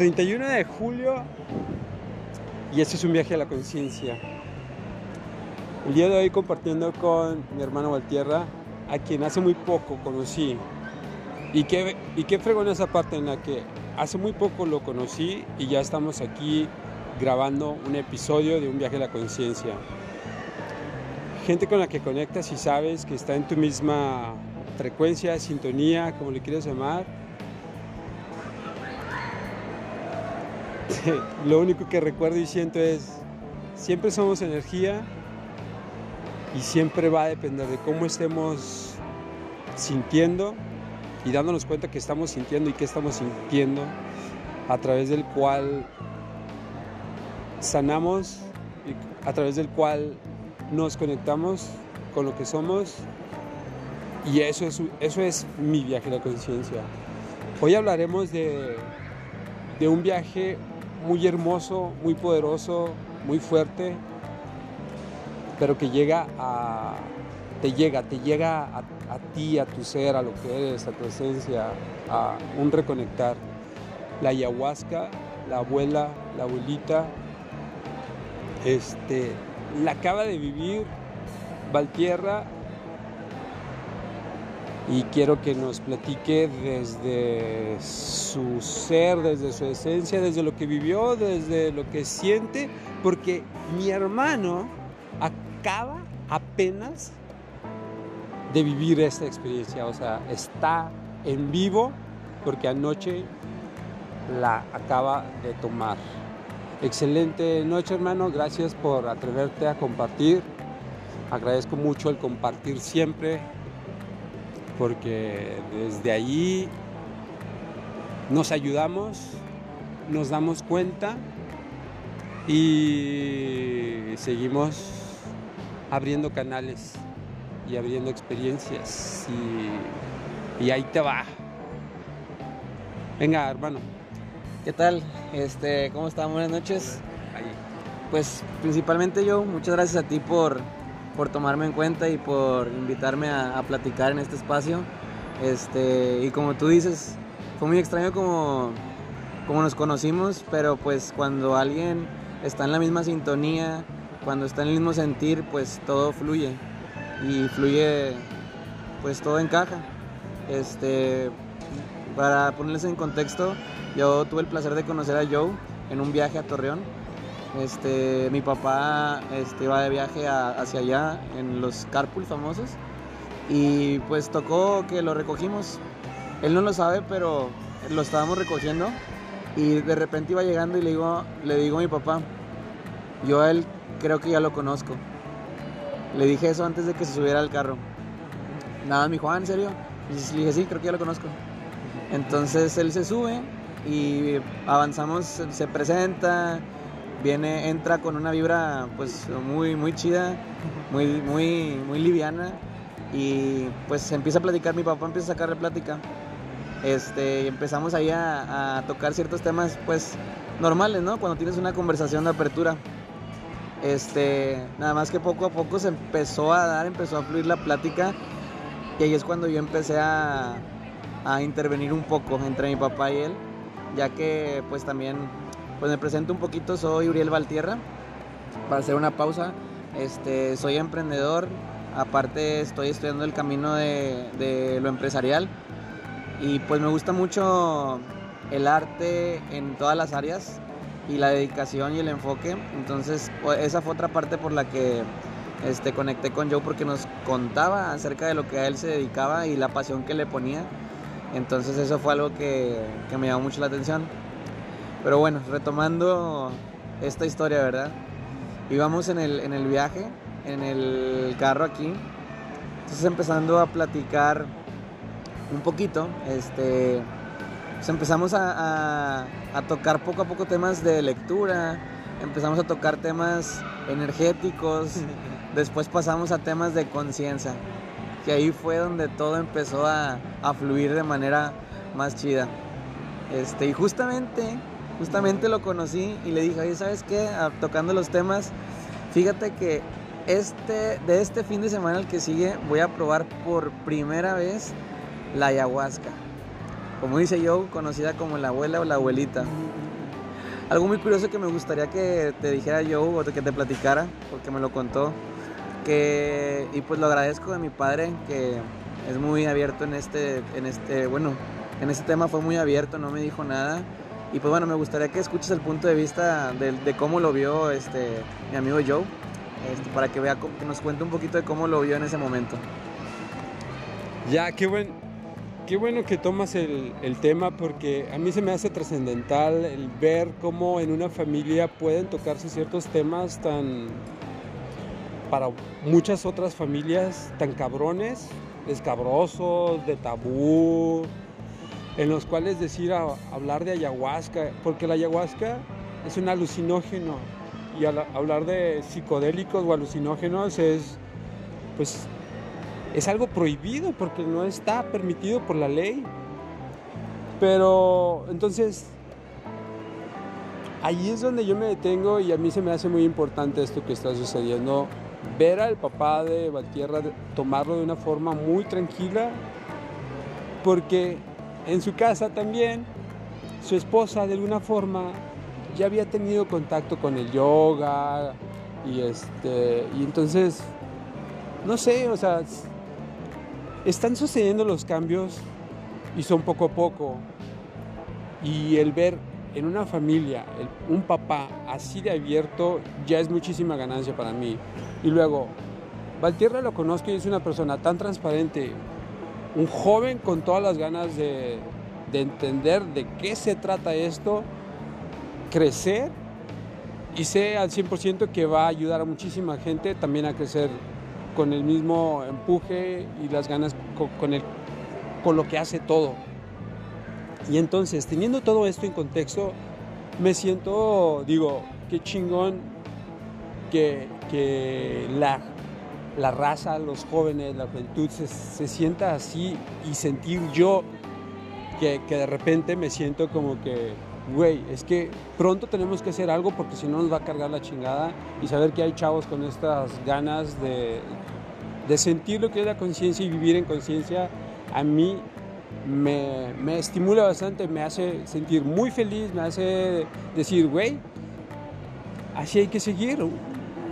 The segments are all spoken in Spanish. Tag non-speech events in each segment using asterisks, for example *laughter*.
31 de julio y este es un viaje a la conciencia. El día de hoy compartiendo con mi hermano Valtierra, a quien hace muy poco conocí. Y qué, y qué fregón esa parte en la que hace muy poco lo conocí y ya estamos aquí grabando un episodio de un viaje a la conciencia. Gente con la que conectas y sabes que está en tu misma frecuencia, sintonía, como le quieras llamar lo único que recuerdo y siento es, siempre somos energía y siempre va a depender de cómo estemos sintiendo y dándonos cuenta que estamos sintiendo y que estamos sintiendo, a través del cual sanamos, y a través del cual nos conectamos con lo que somos y eso es, eso es mi viaje a la conciencia. Hoy hablaremos de, de un viaje muy hermoso, muy poderoso, muy fuerte, pero que llega a, te llega, te llega a, ti, a tu ser, a lo que eres, a tu esencia, a un reconectar. La ayahuasca, la abuela, la abuelita, este, la acaba de vivir Valtierra y quiero que nos platique desde su ser, desde su esencia, desde lo que vivió, desde lo que siente, porque mi hermano acaba apenas de vivir esta experiencia, o sea, está en vivo porque anoche la acaba de tomar. Excelente noche hermano, gracias por atreverte a compartir. Agradezco mucho el compartir siempre porque desde allí nos ayudamos, nos damos cuenta y seguimos abriendo canales y abriendo experiencias y, ahí te va. Venga, hermano. ¿Qué tal? Este, ¿cómo están? Buenas noches. Pues principalmente yo, muchas gracias a ti por por tomarme en cuenta y por invitarme a, platicar en este espacio. Este, y como tú dices, fue muy extraño como, como nos conocimos, pero pues cuando alguien está en la misma sintonía, cuando está en el mismo sentir, pues todo fluye y fluye, pues todo encaja. Este, para ponerles en contexto, yo tuve el placer de conocer a Joe en un viaje a Torreón este, mi papá este, iba de viaje hacia allá en los carpool famosos y pues tocó que lo recogimos. Él no lo sabe, pero lo estábamos recogiendo y de repente iba llegando y le digo, le digo a mi papá, yo a él creo que ya lo conozco. Le dije eso antes de que se subiera al carro. Nada, mi Juan, ¿en serio? Y le dije, sí, creo que ya lo conozco. Entonces él se sube y avanzamos, se presenta, viene, entra con una vibra pues muy, muy chida, muy, muy, muy liviana y pues empieza a platicar, mi papá empieza a sacarle plática. Este, empezamos ahí a, tocar ciertos temas pues normales, ¿no? Cuando tienes una conversación de apertura. Este, nada más que poco a poco se empezó a dar, empezó a fluir la plática y ahí es cuando yo empecé a, a intervenir un poco entre mi papá y él, ya que pues también pues me presento un poquito, soy Uriel Valtierra. Para hacer una pausa, este, soy emprendedor, aparte estoy estudiando el camino de, lo empresarial y pues me gusta mucho el arte en todas las áreas y la dedicación y el enfoque. Entonces esa fue otra parte por la que este, conecté con Joe porque nos contaba acerca de lo que a él se dedicaba y la pasión que le ponía. Entonces eso fue algo que, que me llamó mucho la atención. Pero bueno, retomando esta historia, ¿verdad? Íbamos en el, en el viaje, en el carro aquí. Entonces empezando a platicar un poquito, este, pues empezamos a, a, tocar poco a poco temas de lectura, empezamos a tocar temas energéticos, *laughs* después pasamos a temas de conciencia, que ahí fue donde todo empezó a, a, fluir de manera más chida. Este, y justamente justamente lo conocí y le dije, oye, ¿sabes qué? Ah, tocando los temas, fíjate que este, de este fin de semana el que sigue voy a probar por primera vez la ayahuasca. Como dice yo, conocida como la abuela o la abuelita. Algo muy curioso que me gustaría que te dijera yo o que te platicara, porque me lo contó, que, y pues lo agradezco de mi padre, que es muy abierto en este, en este, bueno, en este tema fue muy abierto, no me dijo nada. Y pues bueno, me gustaría que escuches el punto de vista de, cómo lo vio este, mi amigo Joe, este, para que vea, que nos cuente un poquito de cómo lo vio en ese momento. Ya, qué buen, qué bueno que tomas el, el tema porque a mí se me hace trascendental el ver cómo en una familia pueden tocarse ciertos temas tan, para muchas otras familias, tan cabrones, escabrosos, de tabú, en los cuales decir hablar de ayahuasca, porque la ayahuasca es un alucinógeno y hablar de psicodélicos o alucinógenos es pues es algo prohibido porque no está permitido por la ley. Pero entonces ahí es donde yo me detengo y a mí se me hace muy importante esto que está sucediendo. Ver al papá de Valtierra tomarlo de una forma muy tranquila porque en su casa también su esposa de alguna forma ya había tenido contacto con el yoga y este y entonces no sé, o sea, están sucediendo los cambios y son poco a poco. Y el ver en una familia un papá así de abierto ya es muchísima ganancia para mí. Y luego, Valtierra lo conozco y es una persona tan transparente, un joven con todas las ganas de, de entender de qué se trata esto, crecer y sé al 100% que va a ayudar a muchísima gente también a crecer con el mismo empuje y las ganas con, el, con lo que hace todo. Y entonces, teniendo todo esto en contexto, me siento, digo, qué chingón que, que la, la, raza, los jóvenes, la juventud se, se, sienta así y sentir yo que, que de repente me siento como que güey, es que pronto tenemos que hacer algo porque si no nos va a cargar la chingada y saber que hay chavos con estas ganas de, de sentir lo que es la conciencia y vivir en conciencia, a mí me, me, estimula bastante, me hace sentir muy feliz, me hace decir, güey, así hay que seguir.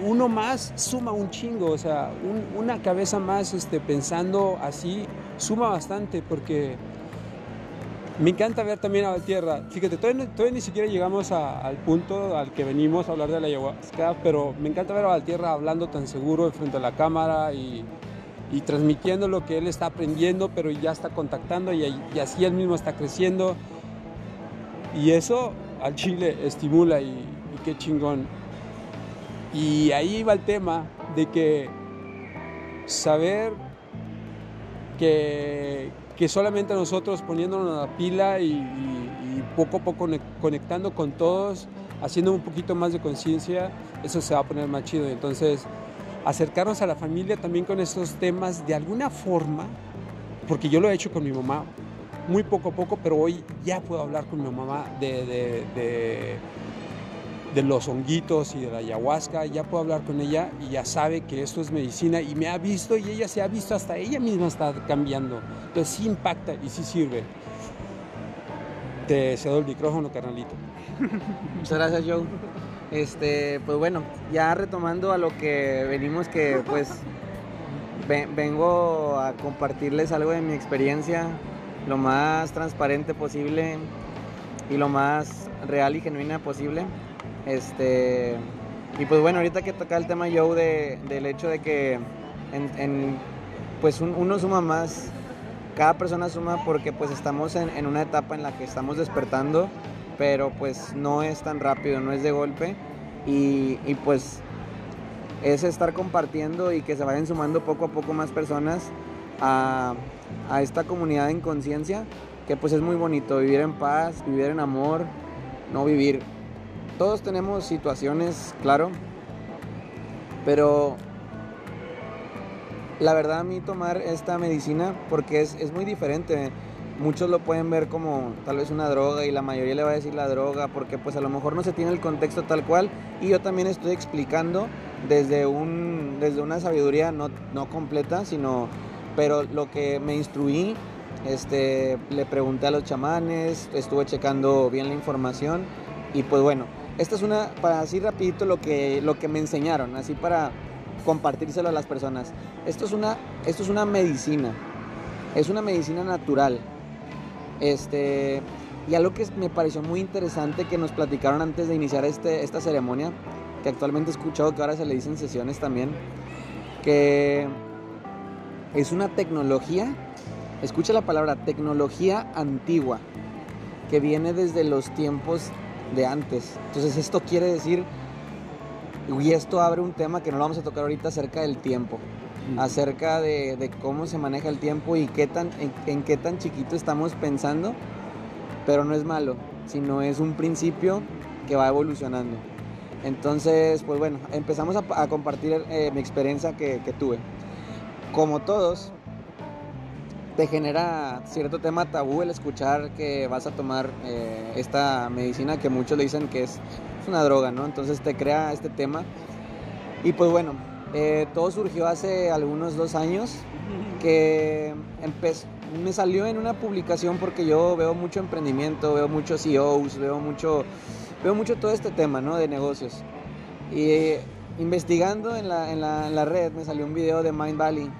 Uno más suma un chingo, o sea, una cabeza más este, pensando así suma bastante porque me encanta ver también a Valtierra. Fíjate, todavía, ni siquiera llegamos al punto al que venimos a hablar de la ayahuasca, pero me encanta ver a Valtierra hablando tan seguro frente a la cámara y, transmitiendo lo que él está aprendiendo, pero ya está contactando y, así él mismo está creciendo. Y eso al Chile estimula y, y qué chingón. Y ahí va el tema de que saber que, que solamente nosotros poniéndonos la pila y, poco a poco conectando con todos, haciendo un poquito más de conciencia, eso se va a poner más chido. Entonces, acercarnos a la familia también con estos temas de alguna forma, porque yo lo he hecho con mi mamá, muy poco a poco, pero hoy ya puedo hablar con mi mamá de de los honguitos y de la ayahuasca, ya puedo hablar con ella y ya sabe que esto es medicina y me ha visto y ella se ha visto, hasta ella misma está cambiando. Entonces sí impacta y sí sirve. Te cedo el micrófono, carnalito. Muchas gracias, Joe. Este, pues bueno, ya retomando a lo que venimos, que pues vengo a compartirles algo de mi experiencia, lo más transparente posible y lo más real y genuina posible. Este, y pues bueno, ahorita que toca el tema Joe de, del hecho de que en, pues uno suma más, cada persona suma porque pues estamos en, una etapa en la que estamos despertando, pero pues no es tan rápido, no es de golpe. Y, y pues es estar compartiendo y que se vayan sumando poco a poco más personas a, a esta comunidad en conciencia, que pues es muy bonito, vivir en paz, vivir en amor, no vivir todos tenemos situaciones, claro, pero la verdad a mí tomar esta medicina, porque es, muy diferente, muchos lo pueden ver como tal vez una droga y la mayoría le va a decir la droga porque pues a lo mejor no se tiene el contexto tal cual. Y yo también estoy explicando desde, un, desde una sabiduría no, no completa, sino, pero lo que me instruí, este, le pregunté a los chamanes, estuve checando bien la información Y pues bueno, esta es una, para así rapidito lo que, lo que me enseñaron, así para compartírselo a las personas. Esto es una, esto es una medicina, es una medicina natural. Este, y algo que me pareció muy interesante que nos platicaron antes de iniciar este, esta ceremonia, que actualmente he escuchado que ahora se le dicen sesiones también, que es una tecnología, escucha la palabra, tecnología antigua, que viene desde los tiempos de antes. Entonces esto quiere decir, y esto abre un tema que no lo vamos a tocar ahorita acerca del tiempo, mm. acerca de, cómo se maneja el tiempo y qué tan, en, qué tan chiquito estamos pensando, pero no es malo, sino es un principio que va evolucionando. Entonces, pues bueno, empezamos a, compartir eh, mi experiencia que, que tuve. Como todos, te genera cierto tema tabú el escuchar que vas a tomar eh, esta medicina que muchos le dicen que es, una droga, ¿no? Entonces te crea este tema. Y pues bueno, eh, todo surgió hace algunos dos años que me salió en una publicación porque yo veo mucho emprendimiento, veo muchos CEOs, veo mucho, veo mucho todo este tema, ¿no? De negocios. Y eh, investigando en la, en, la, en la red me salió un video de Mind Valley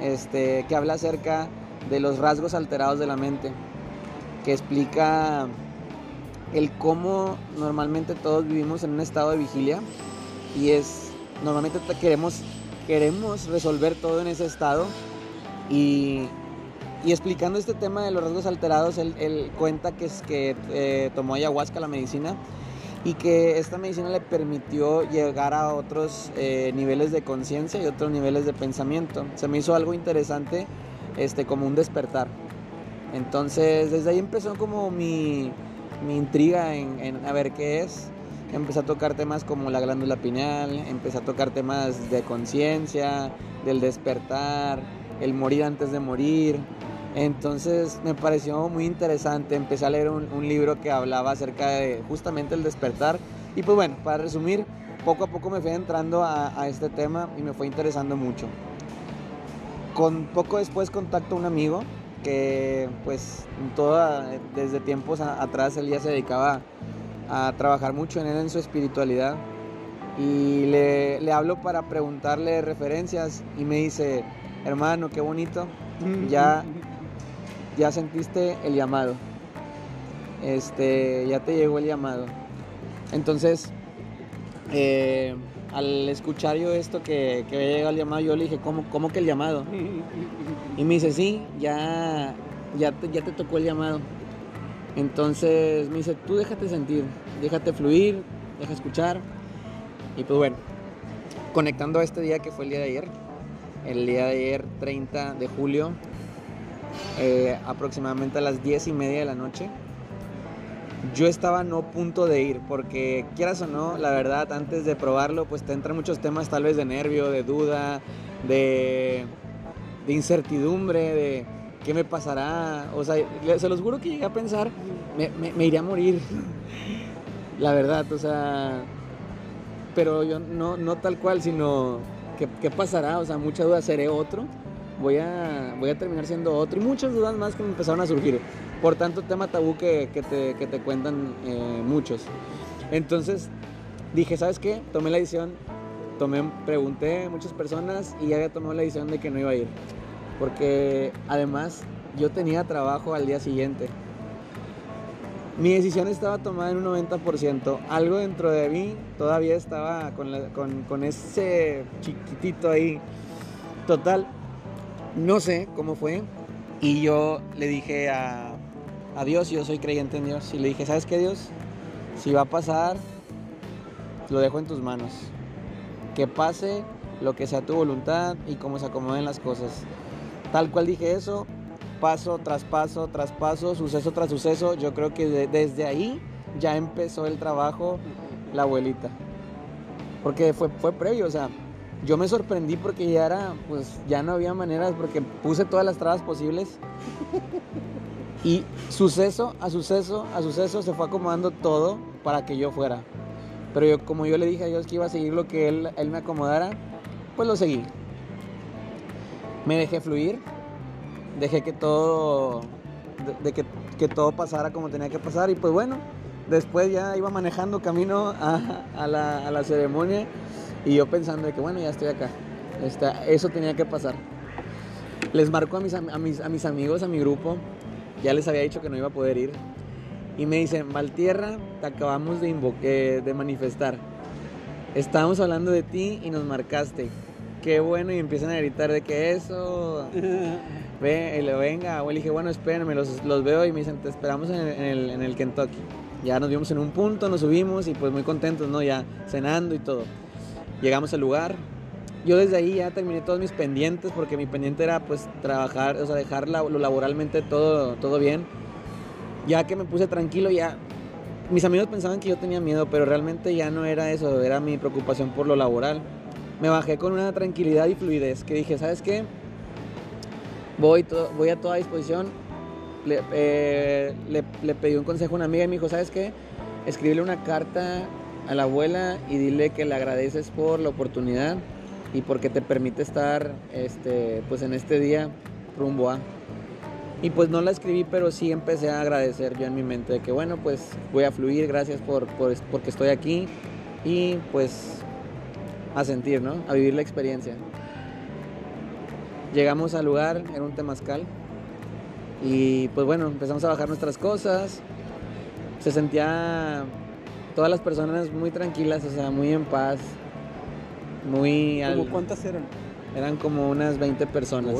este, que habla acerca de los rasgos alterados de la mente, que explica el cómo normalmente todos vivimos en un estado de vigilia y es normalmente queremos queremos resolver todo en ese estado y, explicando este tema de los rasgos alterados él, cuenta que es que eh, tomó ayahuasca la medicina y que esta medicina le permitió llegar a otros eh, niveles de conciencia y otros niveles de pensamiento. Se me hizo algo interesante, este, como un despertar. Entonces, desde ahí empezó como mi, mi intriga en, en, a ver qué es. Empecé a tocar temas como la glándula pineal, empecé a tocar temas de conciencia, del despertar, el morir antes de morir, entonces me pareció muy interesante, empecé a leer un, libro que hablaba acerca de justamente el despertar. Y pues bueno, para resumir, poco a poco me fui entrando a, este tema y me fue interesando mucho. Con poco después contacto a un amigo que pues toda, desde tiempos atrás él ya se dedicaba a trabajar mucho en él en su espiritualidad y le, le hablo para preguntarle referencias y me dice, hermano, qué bonito, *laughs* ya ya sentiste el llamado. Este, ya te llegó el llamado. Entonces, eh, al escuchar yo esto que, que había llegado el llamado, yo le dije, ¿cómo, cómo que el llamado? *laughs* Y me dice, sí, ya, ya, te, ya te tocó el llamado. Entonces me dice, tú déjate sentir, déjate fluir, deja escuchar. Y pues bueno, conectando a este día que fue el día de ayer, el día de ayer 30 de julio eh, aproximadamente a las 10 y media de la noche. Yo estaba no punto de ir, porque quieras o no, la verdad, antes de probarlo, pues te entran muchos temas tal vez de nervio, de duda, de, incertidumbre, de qué me pasará. O sea, se los juro que llegué a pensar, me, me, iría a morir. *laughs* la verdad, o sea, pero yo no, no tal cual, sino ¿qué, qué pasará, o sea, mucha duda, seré otro voy a, voy a terminar siendo otro. Y muchas dudas más que me empezaron a surgir. Por tanto, tema tabú que, que, te, que te, cuentan eh, muchos. Entonces dije, ¿sabes qué? Tomé la decisión, tomé, pregunté a muchas personas y ya tomé la decisión de que no iba a ir. Porque además yo tenía trabajo al día siguiente. Mi decisión estaba tomada en un 90%. Algo dentro de mí todavía estaba con, con ese chiquitito ahí. Total, no sé cómo fue. Y yo le dije a, Dios, yo soy creyente en Dios, y le dije, ¿sabes qué Dios? Si va a pasar, lo dejo en tus manos. Que pase lo que sea tu voluntad y cómo se acomoden las cosas. Tal cual dije eso, paso tras paso tras paso, suceso tras suceso, yo creo que desde ahí ya empezó el trabajo la abuelita. Porque fue, fue previo, o sea, yo me sorprendí porque ya era, pues ya no había maneras porque puse todas las trabas posibles. Y suceso a suceso a suceso se fue acomodando todo para que yo fuera. Pero yo, como yo le dije a Dios que iba a seguir lo que Él, él me acomodara, pues lo seguí. Me dejé fluir, dejé que todo, de, que, que todo pasara como tenía que pasar y pues bueno, después ya iba manejando camino a, la, ceremonia y yo pensando de que bueno, ya estoy acá. eso tenía que pasar. Les marco a mis, a, mis, a mis amigos, a mi grupo, ya les había dicho que no iba a poder ir. Y me dicen, Valtierra, te acabamos de, invoque, de manifestar. Estábamos hablando de ti y nos marcaste. Qué bueno, y empiezan a gritar de que eso. *laughs* Ve, y le venga. O le dije, bueno, espérenme, los, los, veo y me dicen, te esperamos en el, en el Kentucky. Ya nos vimos en un punto, nos subimos y pues muy contentos, ¿no? Ya cenando y todo. Llegamos al lugar. Yo desde ahí ya terminé todos mis pendientes porque mi pendiente era pues trabajar, o sea, dejar lo laboralmente todo, todo bien. Ya que me puse tranquilo, ya mis amigos pensaban que yo tenía miedo, pero realmente ya no era eso, era mi preocupación por lo laboral. Me bajé con una tranquilidad y fluidez que dije, ¿sabes qué? Voy, voy a toda disposición, eh, le, le, pedí un consejo a una amiga y me dijo, ¿sabes qué? Escríbele una carta a la abuela y dile que le agradeces por la oportunidad y porque te permite estar este, pues en este día rumbo a. Y pues no la escribí, pero sí empecé a agradecer yo en mi mente de que bueno, pues voy a fluir, gracias por, por, porque estoy aquí y pues a sentir, ¿no? A vivir la experiencia. Llegamos al lugar, era un temazcal, y pues bueno, empezamos a bajar nuestras cosas. Se sentía todas las personas muy tranquilas, o sea, muy en paz. Muy... ¿Cómo cuántas eran? Eran como unas 20 personas.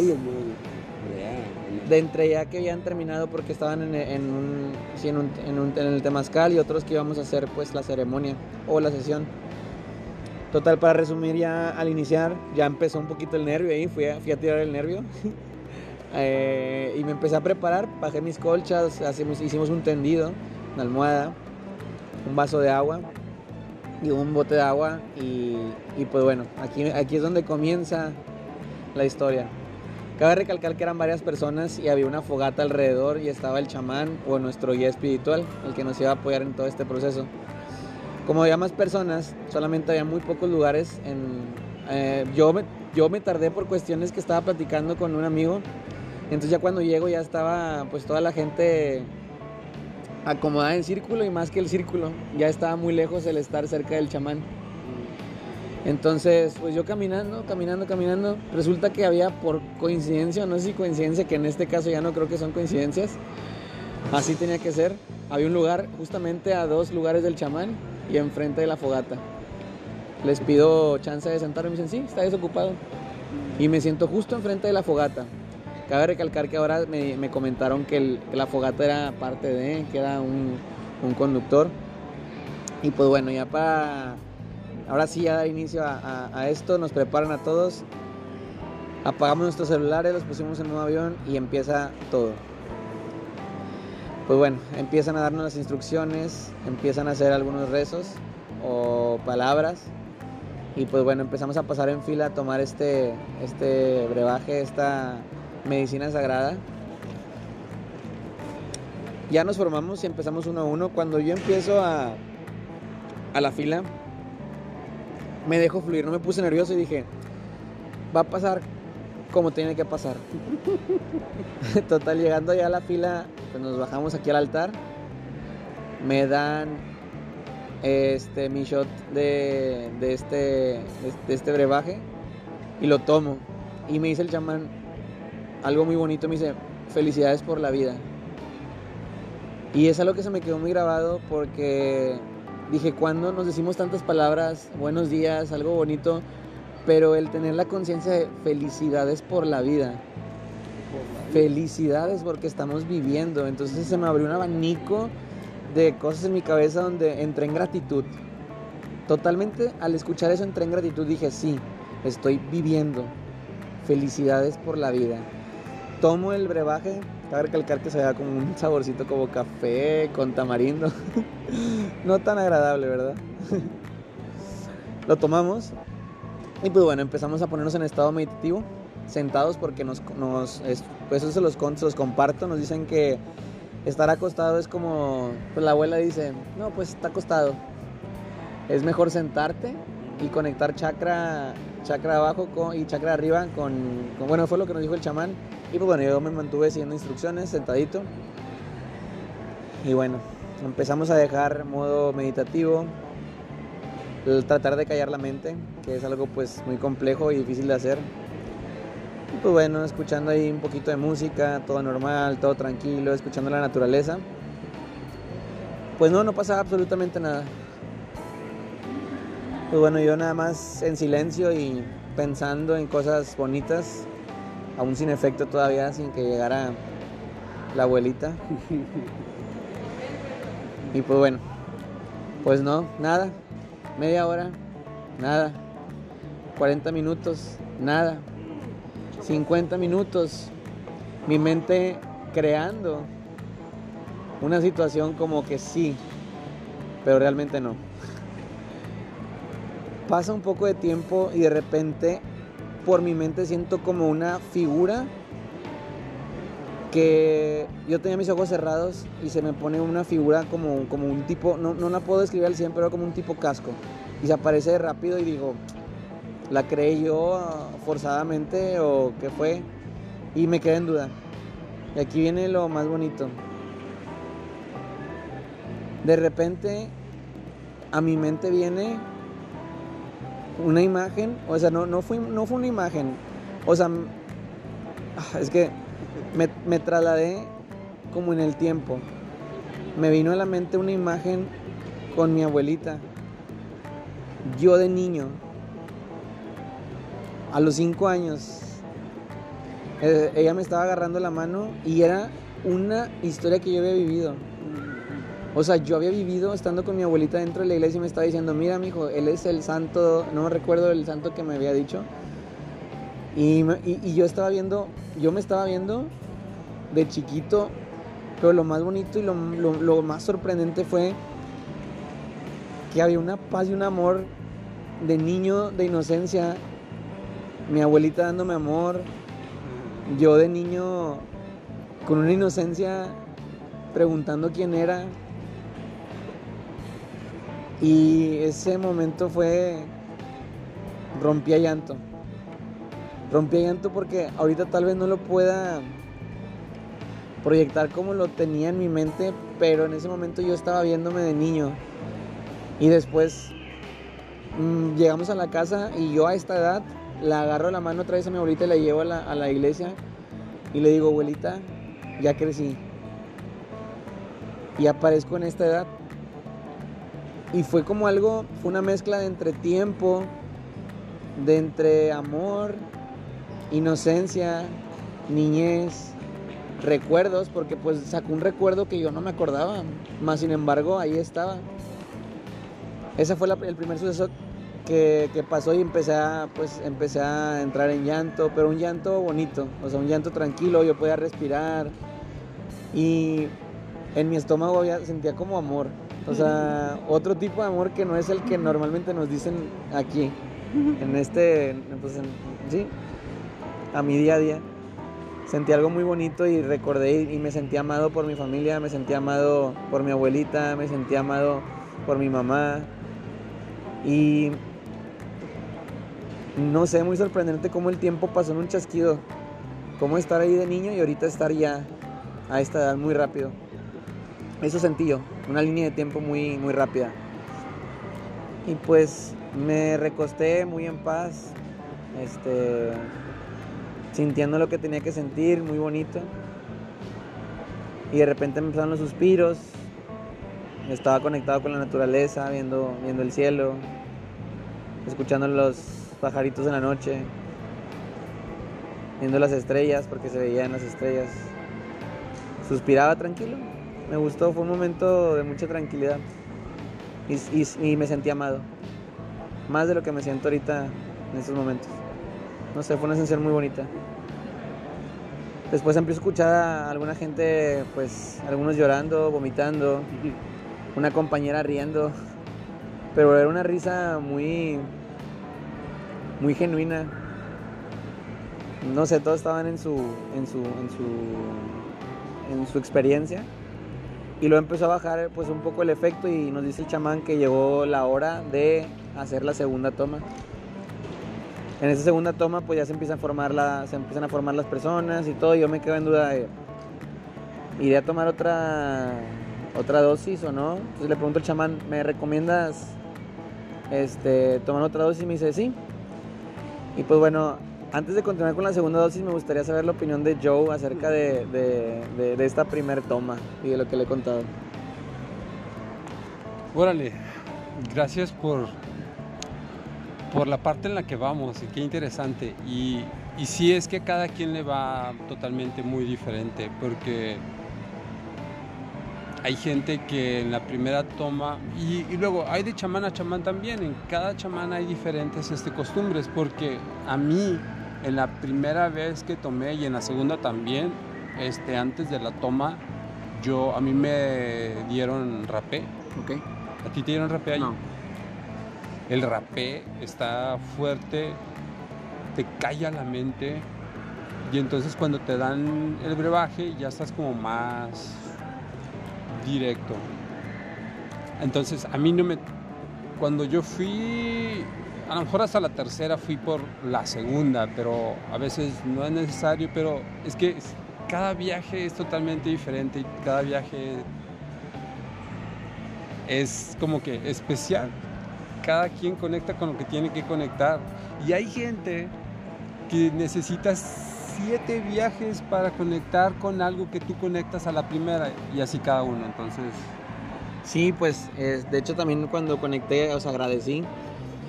de entre ya que habían terminado porque estaban en, en, un, sí, en, un, en, un, en, el temazcal y otros que íbamos a hacer pues la ceremonia o la sesión. Total, para resumir ya al iniciar, ya empezó un poquito el nervio ahí, fui a, fui a tirar el nervio. *laughs* Eh, y me empecé a preparar, bajé mis colchas, hacemos, hicimos un tendido, una almohada, un vaso de agua y un bote de agua. Y, pues bueno, aquí, aquí es donde comienza la historia. Cabe recalcar que eran varias personas y había una fogata alrededor y estaba el chamán o nuestro guía espiritual, el que nos iba a apoyar en todo este proceso. Como había más personas, solamente había muy pocos lugares. En, eh, yo, me, yo me tardé por cuestiones que estaba platicando con un amigo entonces ya cuando llego ya estaba pues toda la gente acomodada en círculo y más que el círculo, ya estaba muy lejos el estar cerca del chamán. Entonces, pues yo caminando, caminando, caminando, resulta que había por coincidencia, no sé si coincidencia, que en este caso ya no creo que son coincidencias, así tenía que ser, había un lugar justamente a dos lugares del chamán y enfrente de la fogata. Les pido chance de sentarme y me dicen, sí, está desocupado. Y me siento justo enfrente de la fogata. Cabe recalcar que ahora me, comentaron que, la fogata era parte de, que era un, conductor. Y pues bueno, ya para. Ahora sí, ya dar inicio a, esto, nos preparan a todos. Apagamos nuestros celulares, los pusimos en un avión y empieza todo. Pues bueno, empiezan a darnos las instrucciones, empiezan a hacer algunos rezos o palabras. Y pues bueno, empezamos a pasar en fila a tomar este, este brebaje, esta medicina sagrada. Ya nos formamos y empezamos uno a uno. Cuando yo empiezo a, a la fila, me dejo fluir, no me puse nervioso y dije, va a pasar como tiene que pasar. *laughs* Total, llegando ya a la fila, pues nos bajamos aquí al altar. Me dan este mi shot de, de, este, de este brebaje y lo tomo. Y me dice el chamán, algo muy bonito, me dice, felicidades por la vida. Y es algo que se me quedó muy grabado porque dije, cuando nos decimos tantas palabras, buenos días, algo bonito, pero el tener la conciencia de felicidades por la vida. Felicidades porque estamos viviendo. Entonces se me abrió un abanico de cosas en mi cabeza donde entré en gratitud. Totalmente al escuchar eso entré en gratitud, dije, sí, estoy viviendo. Felicidades por la vida tomo el brebaje, cabe recalcar que se da como un saborcito como café con tamarindo. *laughs* no tan agradable, ¿verdad? *laughs* Lo tomamos y pues bueno, empezamos a ponernos en estado meditativo, sentados porque nos, pues eso se los, se los comparto, nos dicen que estar acostado es como, pues la abuela dice, no, pues está acostado. Es mejor sentarte y conectar chakra, chakra abajo con, y chakra arriba con, con, bueno, fue lo que nos dijo el chamán, y pues bueno, yo me mantuve siguiendo instrucciones, sentadito. Y bueno, empezamos a dejar modo meditativo, tratar de callar la mente, que es algo pues muy complejo y difícil de hacer. Y pues bueno, escuchando ahí un poquito de música, todo normal, todo tranquilo, escuchando la naturaleza. Pues no, no pasaba absolutamente nada. Pues bueno, yo nada más en silencio y pensando en cosas bonitas, aún sin efecto todavía, sin que llegara la abuelita. Y pues bueno, pues no, nada. Media hora, nada. 40 minutos, nada. 50 minutos, mi mente creando una situación como que sí, pero realmente no. Pasa un poco de tiempo y de repente por mi mente siento como una figura que yo tenía mis ojos cerrados y se me pone una figura como, como un tipo, no, no la puedo describir al 100, pero como un tipo casco. Y se aparece rápido y digo, ¿la creé yo forzadamente o qué fue? Y me quedé en duda. Y aquí viene lo más bonito. De repente a mi mente viene una imagen, o sea, no, no, fue, no fue una imagen, o sea, ah, es que me, me trasladé como en el tiempo. Me vino a la mente una imagen con mi abuelita. Yo de niño, a los cinco años, eh, ella me estaba agarrando la mano y era una historia que yo había vivido. O sea, yo había vivido estando con mi abuelita dentro de la iglesia y me estaba diciendo, mira, mi hijo, él es el santo, no recuerdo el santo que me había dicho. Y, me- y- yo estaba viendo, yo me estaba viendo de chiquito, pero lo más bonito y lo- lo más sorprendente fue que había una paz y un amor de niño, de inocencia. Mi abuelita dándome amor, yo de niño con una inocencia preguntando quién era. Y ese momento fue rompí a llanto. Rompí a llanto porque ahorita tal vez no lo pueda proyectar como lo tenía en mi mente, pero en ese momento yo estaba viéndome de niño. Y después mm, llegamos a la casa y yo a esta edad la agarro la mano otra vez a mi abuelita y la llevo a la, a la iglesia y le digo, abuelita, ya crecí. Y aparezco en esta edad. Y fue como algo, fue una mezcla de entre tiempo, de entre amor, inocencia, niñez, recuerdos, porque pues sacó un recuerdo que yo no me acordaba, más sin embargo ahí estaba. Ese fue el primer suceso que, pasó y empecé a, pues, empecé a entrar en llanto, pero un llanto bonito, o sea, un llanto tranquilo, yo podía respirar y en mi estómago había, sentía como amor, o sea, otro tipo de amor que no es el que normalmente nos dicen aquí, en este, pues, sí, a mi día a día. Sentí algo muy bonito y recordé y me sentí amado por mi familia, me sentí amado por mi abuelita, me sentí amado por mi mamá. Y no sé, muy sorprendente cómo el tiempo pasó en un chasquido. Cómo estar ahí de niño y ahorita estar ya a esta edad muy rápido. Eso sentí yo, una línea de tiempo muy, muy rápida. Y pues me recosté muy en paz, este, sintiendo lo que tenía que sentir, muy bonito. Y de repente me empezaron los suspiros. Estaba conectado con la naturaleza, viendo, viendo el cielo, escuchando los pajaritos en la noche, viendo las estrellas porque se veían las estrellas. Suspiraba tranquilo. Me gustó, fue un momento de mucha tranquilidad. Y, y- y me sentí amado. Más de lo que me siento ahorita en estos momentos. No sé, fue una sensación muy bonita. Después empiezo a escuchar a alguna gente, pues, algunos llorando, vomitando, una compañera riendo, pero era una risa muy, muy genuina. No sé, todos estaban en su, en su, en su, en su experiencia. Y luego empezó a bajar, pues, un poco el efecto y nos dice el chamán que llegó la hora de hacer la segunda toma. En esa segunda toma pues ya se empiezan a formar la, se empiezan a formar las personas y todo. Y yo me quedo en duda de iré a tomar otra otra dosis o no. Entonces le pregunto al chamán, ¿me recomiendas este, tomar otra dosis? Y me dice, sí. Y pues bueno, antes de continuar con la segunda dosis, me gustaría saber la opinión de Joe acerca de, de, esta primer toma y de lo que le he contado. Órale, gracias por, por la parte en la que vamos, y qué interesante. Y, y sí es que cada quien le va totalmente muy diferente, porque hay gente que en la primera toma, y, luego hay de chamán a chamán también, en cada chamán hay diferentes este, costumbres, porque a mí en la primera vez que tomé y en la segunda también, este, antes de la toma, yo, a mí me dieron rapé. Okay. ¿A ti te dieron rapé ahí? No. El rapé está fuerte, te calla la mente y entonces cuando te dan el brebaje ya estás como más directo. Entonces, a mí no me... Cuando yo fui, a lo mejor hasta la tercera fui por la segunda, pero a veces no es necesario, pero es que cada viaje es totalmente diferente y cada viaje es como que especial. Cada quien conecta con lo que tiene que conectar. Y hay gente que necesita siete viajes para conectar con algo que tú conectas a la primera y así cada uno. Entonces... Sí, pues de hecho también cuando conecté os agradecí.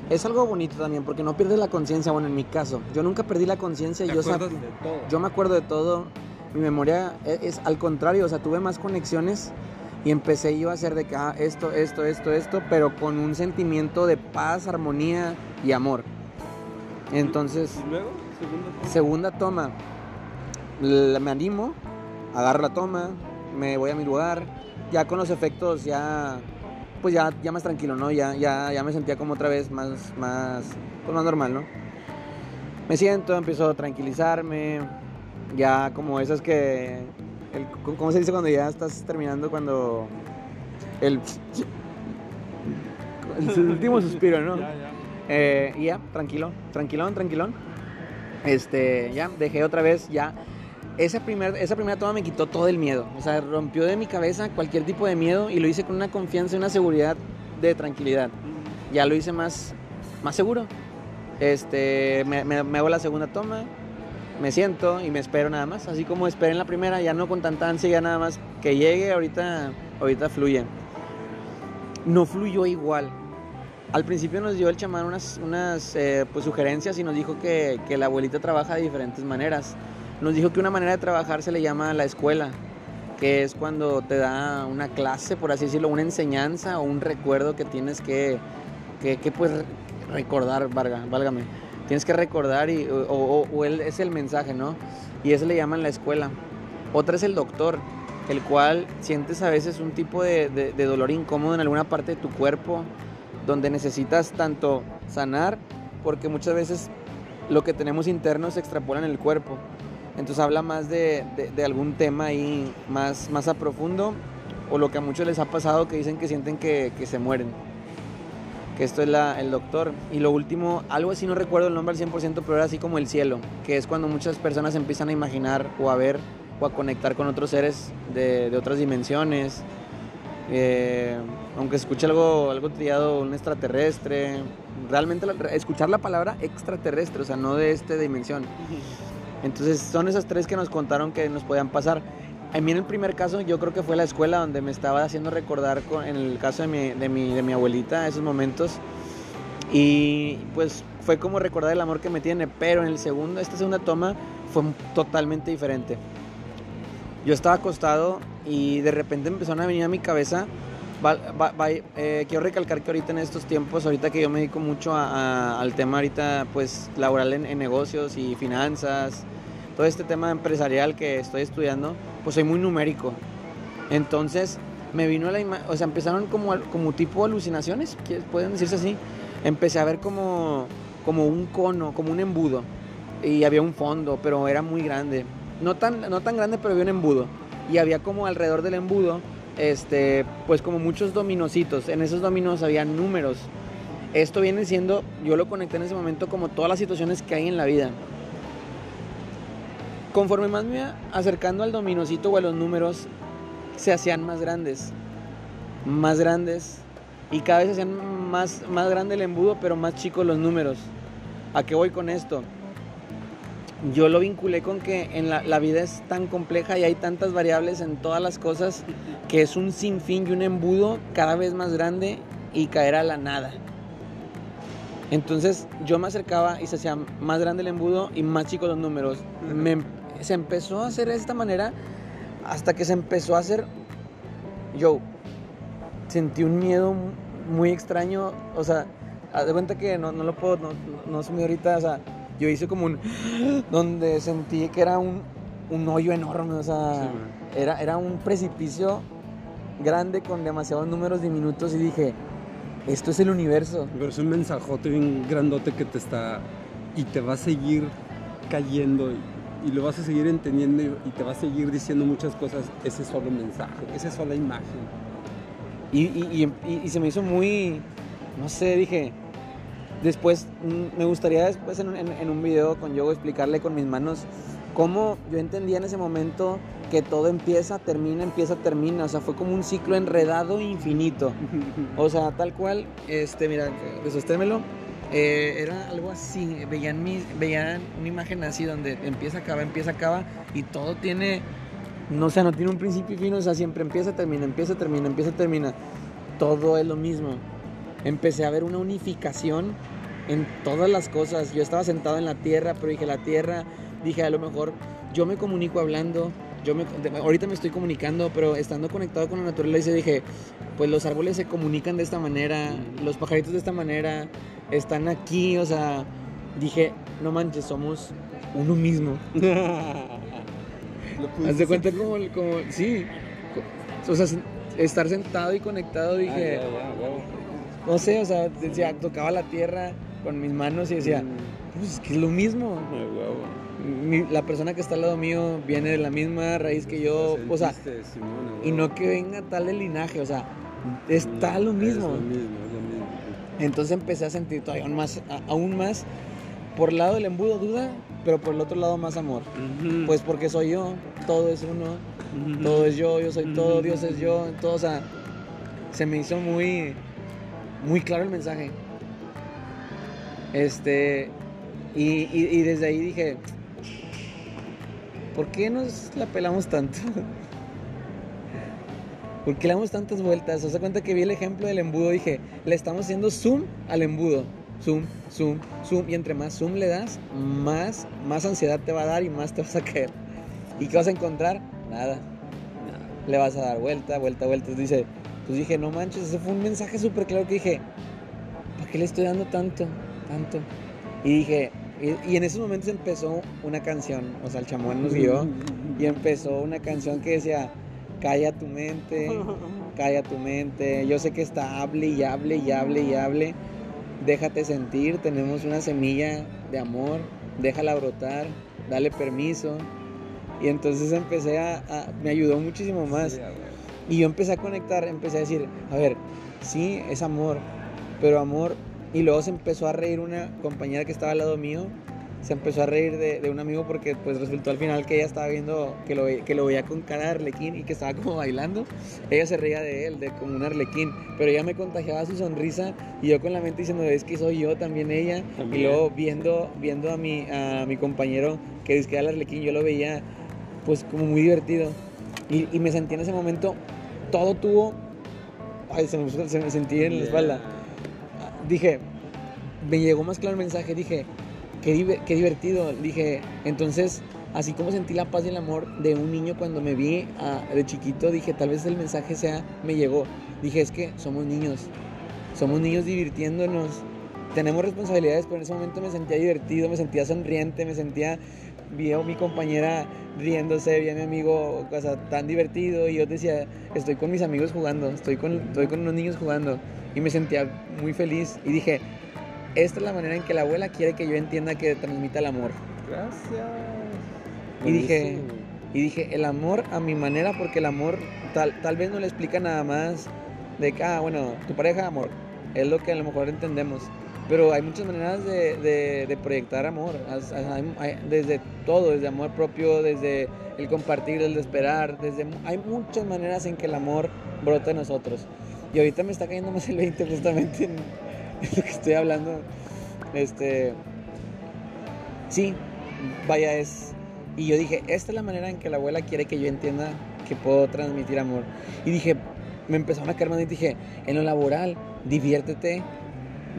Es algo bonito también porque no pierdes la conciencia, bueno, en mi caso, yo nunca perdí la conciencia, yo yo me acuerdo de todo. Mi memoria es, es, al contrario, o sea, tuve más conexiones y empecé yo a hacer de que ah, esto, esto, esto, esto, pero con un sentimiento de paz, armonía y amor. Entonces, ¿Y luego? Segunda toma. Me animo, agarro la toma, me voy a mi lugar, ya con los efectos ya pues ya, ya más tranquilo, ¿no? Ya, ya, ya me sentía como otra vez más, más, pues más normal, ¿no? Me siento, empiezo a tranquilizarme, ya como esas que, el, ¿cómo se dice cuando ya estás terminando? Cuando el, el último suspiro, ¿no? *laughs* Eh, y ya, tranquilo, tranquilón, tranquilón. Este, ya, dejé otra vez, ya. Esa, primer, esa primera toma me quitó todo el miedo. O sea, rompió de mi cabeza cualquier tipo de miedo y lo hice con una confianza y una seguridad de tranquilidad. Ya lo hice más, más seguro. Este, me, me, hago la segunda toma, me siento y me espero nada más. Así como esperé en la primera, ya no con tanta ansia, ya nada más que llegue, ahorita, ahorita fluye. No fluyó igual al principio nos dio el chamán unas, unas eh, pues, sugerencias y nos dijo que, que, la abuelita trabaja de diferentes maneras. Nos dijo que una manera de trabajar se le llama la escuela, que es cuando te da una clase, por así decirlo, una enseñanza o un recuerdo que tienes que, que, pues, recordar, valga, válgame. Tienes que recordar y, o, es el mensaje, ¿no? Y eso le llaman la escuela. Otra es el doctor, el cual sientes a veces un tipo de, de, de dolor incómodo en alguna parte de tu cuerpo donde necesitas tanto sanar, porque muchas veces lo que tenemos interno se extrapola en el cuerpo. Entonces habla más de, algún tema ahí más, más a profundo, o lo que a muchos les ha pasado que dicen que sienten que, se mueren. Que esto es la, el doctor. Y lo último, algo así no recuerdo el nombre al 100%, pero era así como el cielo, que es cuando muchas personas empiezan a imaginar o a ver o a conectar con otros seres de, de otras dimensiones, eh, aunque escuche algo, algo trillado, un extraterrestre, realmente escuchar la palabra extraterrestre, o sea, no de esta dimensión. Entonces son esas tres que nos contaron que nos podían pasar. A mí en el primer caso yo creo que fue la escuela donde me estaba haciendo recordar con, en el caso de mi, de, mi, de mi abuelita esos momentos. Y pues fue como recordar el amor que me tiene, pero en el segundo, esta segunda toma fue totalmente diferente. Yo estaba acostado y de repente empezaron a venir a mi cabeza. Eh, quiero recalcar que ahorita en estos tiempos, ahorita que yo me dedico mucho al tema ahorita pues laboral en, negocios y finanzas, todo este tema empresarial que estoy estudiando, pues soy muy numérico. Entonces me vino la imagen, o sea, empezaron como, como tipo alucinaciones, pueden decirse así. Empecé a ver como, como un cono, como un embudo. Y había un fondo, pero era muy grande. No tan, no tan grande, pero había un embudo y había como alrededor del embudo, este, pues como muchos dominocitos. En esos dominos había números. Esto viene siendo, yo lo conecté en ese momento como todas las situaciones que hay en la vida. Conforme más me acercando al dominocito o a los números, se hacían más grandes. más grandes y cada vez hacían más, más grande el embudo, pero más chicos los números. ¿A qué voy con esto? Yo lo vinculé con que en la, la vida es tan compleja y hay tantas variables en todas las cosas que es un sinfín y un embudo cada vez más grande y caer a la nada. Entonces yo me acercaba y se hacía más grande el embudo y más chicos los números. Me- se empezó a hacer de esta manera hasta que se empezó a hacer. Yo sentí un miedo mu- muy extraño. O sea, haz de cuenta que no, no lo puedo, no, no, no asumí ahorita. O sea, yo hice como un. donde sentí que era un, un hoyo enorme. O sea, Sí, era, era un precipicio grande con demasiados números diminutos y dije. Esto es el universo. Pero es un mensajote bien grandote que te está. y te va a seguir cayendo y, y lo vas a seguir entendiendo y, y te va a seguir diciendo muchas cosas ese solo mensaje, esa sola imagen. Y- y se me hizo muy, no sé, dije, después, mm, me gustaría después en un, en- en un video con Yogo explicarle con mis manos cómo yo entendía en ese momento que todo empieza, termina, empieza, termina, o sea, fue como un ciclo enredado infinito. *laughs* O sea, tal cual, este, mira, sosténmelo. eh, era algo así, veían, mi, veían una imagen así donde empieza, acaba, empieza, acaba y todo tiene, no, o sea, no tiene un principio y fin, o sea, siempre empieza, termina, empieza, termina, empieza, termina. Todo es lo mismo. Empecé a ver una unificación en todas las cosas. Yo estaba sentado en la tierra, pero dije, la tierra, dije, a lo mejor yo me comunico hablando, yo me, ahorita me estoy comunicando, pero estando conectado con la naturaleza dije, pues los árboles se comunican de esta manera, los pajaritos de esta manera, están aquí, o sea, dije, no manches, somos uno mismo. *laughs* Haz de cuenta como, como, sí, o sea, estar sentado y conectado, Ah, dije, ya, huevo. No sé, o sea, decía, tocaba la tierra con mis manos y decía, Mm, pues es que es lo mismo. Mi- la persona que está al lado mío viene de la misma raíz que yo, Lo o sea, y no que venga tal el linaje, o sea, está lo Es mismo. lo mismo, es lo mismo. Entonces empecé a sentir todavía aún más, aún más, por el lado del embudo duda, pero por el otro lado más amor. Pues porque soy yo, todo es uno, todo es yo, yo soy todo, Dios es yo, todo, o sea, se me hizo muy, muy claro el mensaje. Este, y, desde ahí dije, ¿por qué nos la pelamos tanto? *laughs* ¿Por qué le damos tantas vueltas? O sea, cuenta que vi el ejemplo del embudo, dije, le estamos haciendo zoom al embudo. Zoom, zoom, zoom. Y entre más zoom le das, más, más ansiedad te va a dar y más te vas a caer. ¿Y qué vas a encontrar? Nada. Le vas a dar vuelta, vuelta, vuelta. Dice, pues dije, no manches, ese fue un mensaje súper claro que dije, ¿para qué le estoy dando tanto, tanto? Y dije, y, y en esos momentos empezó una canción, o sea, el chamán nos guió y empezó una canción que decía, calla tu mente, *laughs* calla tu mente, yo sé que está, hable y hable y hable y hable, déjate sentir, tenemos una semilla de amor, déjala brotar, dale permiso. Y entonces empecé a, a- me ayudó muchísimo más. Sí. Y yo empecé a conectar, empecé a decir, a ver, sí, es amor, pero amor. Y luego se empezó a reír una compañera que estaba al lado mío, se empezó a reír de, de un amigo porque pues resultó al final que ella estaba viendo, que lo, que lo veía con cara de arlequín y que estaba como bailando. Ella se reía de él, de como un arlequín, pero ella me contagiaba su sonrisa y yo con la mente diciendo, es que soy yo también ella. También. Y luego viendo, viendo a, mi, a mi compañero que dice que era el arlequín, yo lo veía pues como muy divertido. Y, y me sentí en ese momento, todo tuvo, ay, se me, se me sentí en la espalda. Dije, me llegó más claro el mensaje, dije, qué, qué divertido. Dije, entonces, así como sentí la paz y el amor de un niño cuando me vi ah, de chiquito, dije, tal vez el mensaje sea, me llegó. Dije, es que somos niños, somos niños divirtiéndonos. Tenemos responsabilidades, pero en ese momento me sentía divertido, me sentía sonriente, me sentía, vi a mi compañera riéndose, vi a mi amigo, o sea, tan divertido, y yo decía, estoy con mis amigos jugando, estoy con, estoy con unos niños jugando, y me sentía muy feliz, y dije, esta es la manera en que la abuela quiere que yo entienda que transmita el amor. Gracias. Y dije, y dije, el amor a mi manera, porque el amor tal, tal vez no le explica nada más de que, ah, bueno, tu pareja, amor, es lo que a lo mejor entendemos. Pero hay muchas maneras de, de- de proyectar amor, desde todo, desde amor propio, desde el compartir, el de esperar, desde, hay muchas maneras en que el amor brota en nosotros. Y ahorita me está cayendo más el 20 justamente en, lo que estoy hablando. Este, sí, vaya, es... Y yo dije, esta es la manera en que la abuela quiere que yo entienda que puedo transmitir amor. Y dije, me empezó a marcar más y dije, en lo laboral, diviértete,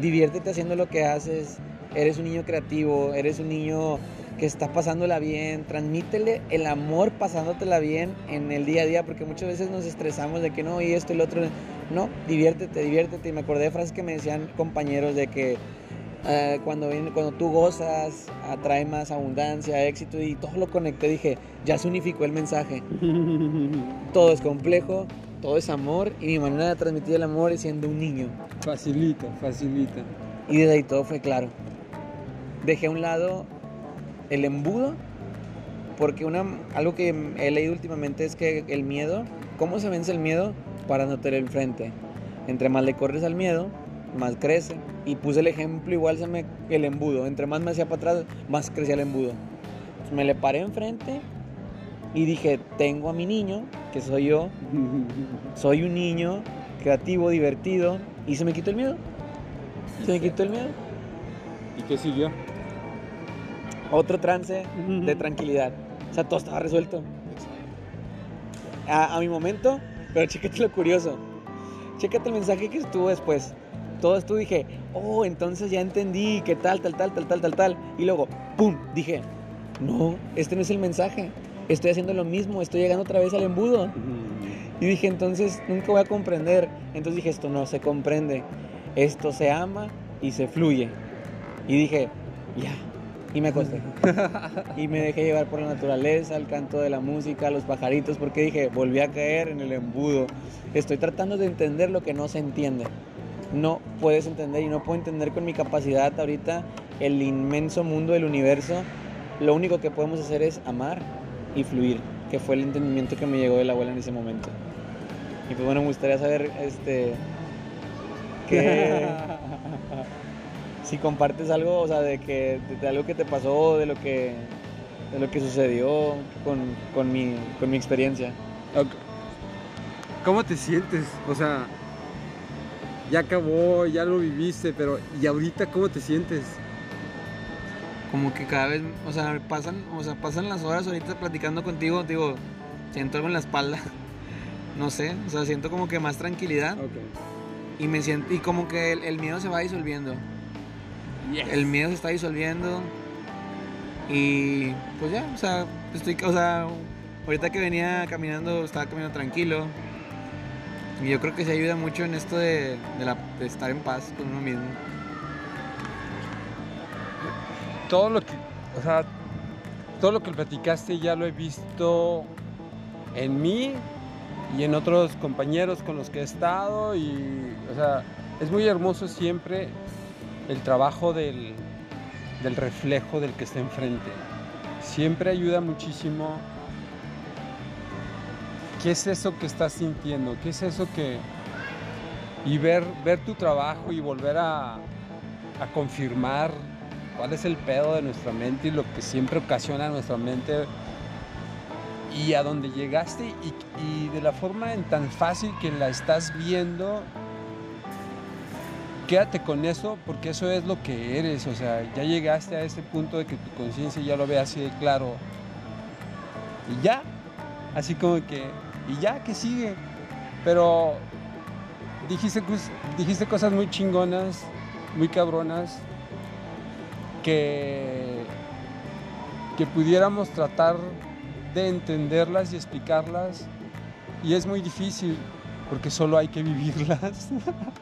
diviértete haciendo lo que haces, eres un niño creativo, eres un niño que está pasándola bien, transmítele el amor pasándotela bien en el día a día, porque muchas veces nos estresamos de que no, y esto y lo otro, no, diviértete, diviértete, y me acordé de frases que me decían compañeros de que eh, cuando, cuando tú gozas, atrae más abundancia, éxito, y todo lo conecté, dije, ya se unificó el mensaje, *laughs* todo es complejo, todo es amor, y mi manera de transmitir el amor es siendo un niño. Facilita, facilita. Y desde ahí todo fue claro. Dejé a un lado el embudo, porque una, algo que he leído últimamente es que el miedo, ¿cómo se vence el miedo? Para no tener enfrente. Entre más le corres al miedo, más crece. Y puse el ejemplo, igual se me el embudo. Entre más me hacía para atrás, más crecía el embudo. me le paré enfrente y dije, tengo a mi niño, que soy yo. soy un niño creativo, divertido. Y se me quitó el miedo. Se me quitó el miedo. ¿Y qué siguió? otro trance de tranquilidad. O sea, todo estaba resuelto. A, mi momento, pero chécate lo curioso. Chécate el mensaje que estuvo después. Todo esto dije, oh, entonces ya entendí que tal, tal, tal, tal, tal, tal, tal. Y luego, ¡pum! Dije, no, este no es el mensaje. Estoy haciendo lo mismo, estoy llegando otra vez al embudo. Y dije, entonces nunca voy a comprender. Entonces dije, esto no se comprende. Esto se ama y se fluye. Y dije, ya, y me acosté. *laughs* y me dejé llevar por la naturaleza, el canto de la música, los pajaritos, porque dije, volví a caer en el embudo. Estoy tratando de entender lo que no se entiende. No puedes entender y no puedo entender con mi capacidad ahorita el inmenso mundo del universo. Lo único que podemos hacer es amar y fluir, que fue el entendimiento que me llegó de la abuela en ese momento. Y pues bueno, me gustaría saber este qué *laughs* si compartes algo, o sea, de que de, algo que te pasó, de lo que de lo que sucedió con, con, mi, con mi experiencia. ¿Cómo te sientes? O sea, ya acabó, ya lo viviste, pero ¿y ahorita cómo te sientes? Como que cada vez, o sea, pasan, o sea, pasan las horas ahorita platicando contigo, digo, siento algo en la espalda. *laughs* No sé, o sea, siento como que más tranquilidad. Y me siento, y como que el miedo se va disolviendo. El miedo se está disolviendo. Y pues ya, o sea, estoy, o sea, ahorita que venía caminando, estaba caminando tranquilo. Y yo creo que se ayuda mucho en esto de, estar en paz con uno mismo. Todo lo que, o sea, todo lo que platicaste ya lo he visto en mí y en otros compañeros con los que he estado y, o sea, es muy hermoso siempre el trabajo del, reflejo del que está enfrente. Siempre ayuda muchísimo. ¿Qué es eso que estás sintiendo? ¿Qué es eso que... Y ver, ver tu trabajo y volver a, a confirmar cuál es el pedo de nuestra mente y lo que siempre ocasiona nuestra mente y a dónde llegaste y, de la forma en tan fácil que la estás viendo quédate con eso porque eso es lo que eres, o sea, ya llegaste a ese punto de que tu conciencia ya lo ve así de claro. Y ya, así como que, y ya, que sigue. Pero dijiste, dijiste cosas muy chingonas, muy cabronas, que, que pudiéramos tratar de entenderlas y explicarlas. Y es muy difícil porque solo hay que vivirlas.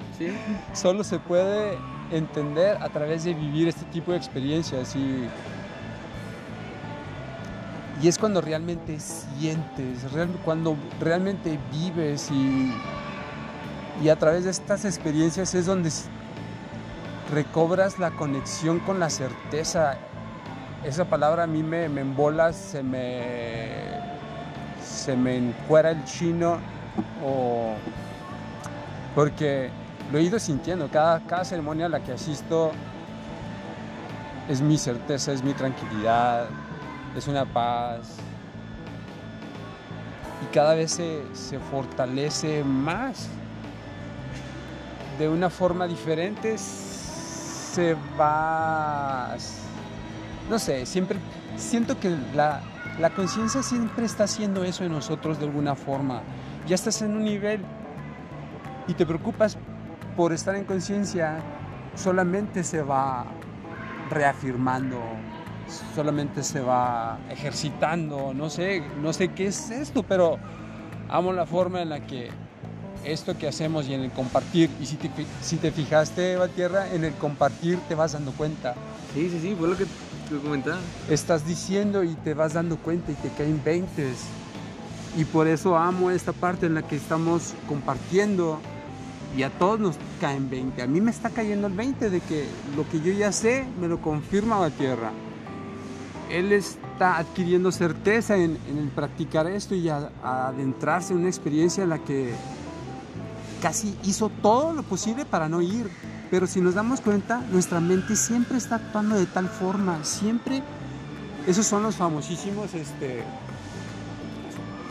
*laughs* Solo se puede entender a través de vivir este tipo de experiencias y, y es cuando realmente sientes, cuando realmente vives y, y a través de estas experiencias es donde recobras la conexión con la certeza. Esa palabra a mí me, me embola, se me, se me encuera el chino o porque lo he ido sintiendo. Cada, cada ceremonia a la que asisto es mi certeza, es mi tranquilidad, es una paz. Y cada vez se, se fortalece más. de una forma diferente se va, no sé, siempre siento que la, la conciencia siempre está haciendo eso en nosotros de alguna forma. Ya estás en un nivel y te preocupas por estar en conciencia, solamente se va reafirmando, solamente se va ejercitando, no sé, no sé qué es esto, pero amo la forma en la que esto que hacemos y en el compartir, y si te, si te fijaste, Eva Tierra, en el compartir te vas dando cuenta. Sí, sí, sí, fue lo que te comentaba. Estás diciendo y te vas dando cuenta y te caen veintes. Y por eso amo esta parte en la que estamos compartiendo y a todos nos caen 20. A mí me está cayendo el 20 de que lo que yo ya sé me lo confirma la tierra. Él está adquiriendo certeza en, el practicar esto y adentrarse en una experiencia en la que casi hizo todo lo posible para no ir. Pero si nos damos cuenta, nuestra mente siempre está actuando de tal forma, siempre. Esos son los famosísimos, este,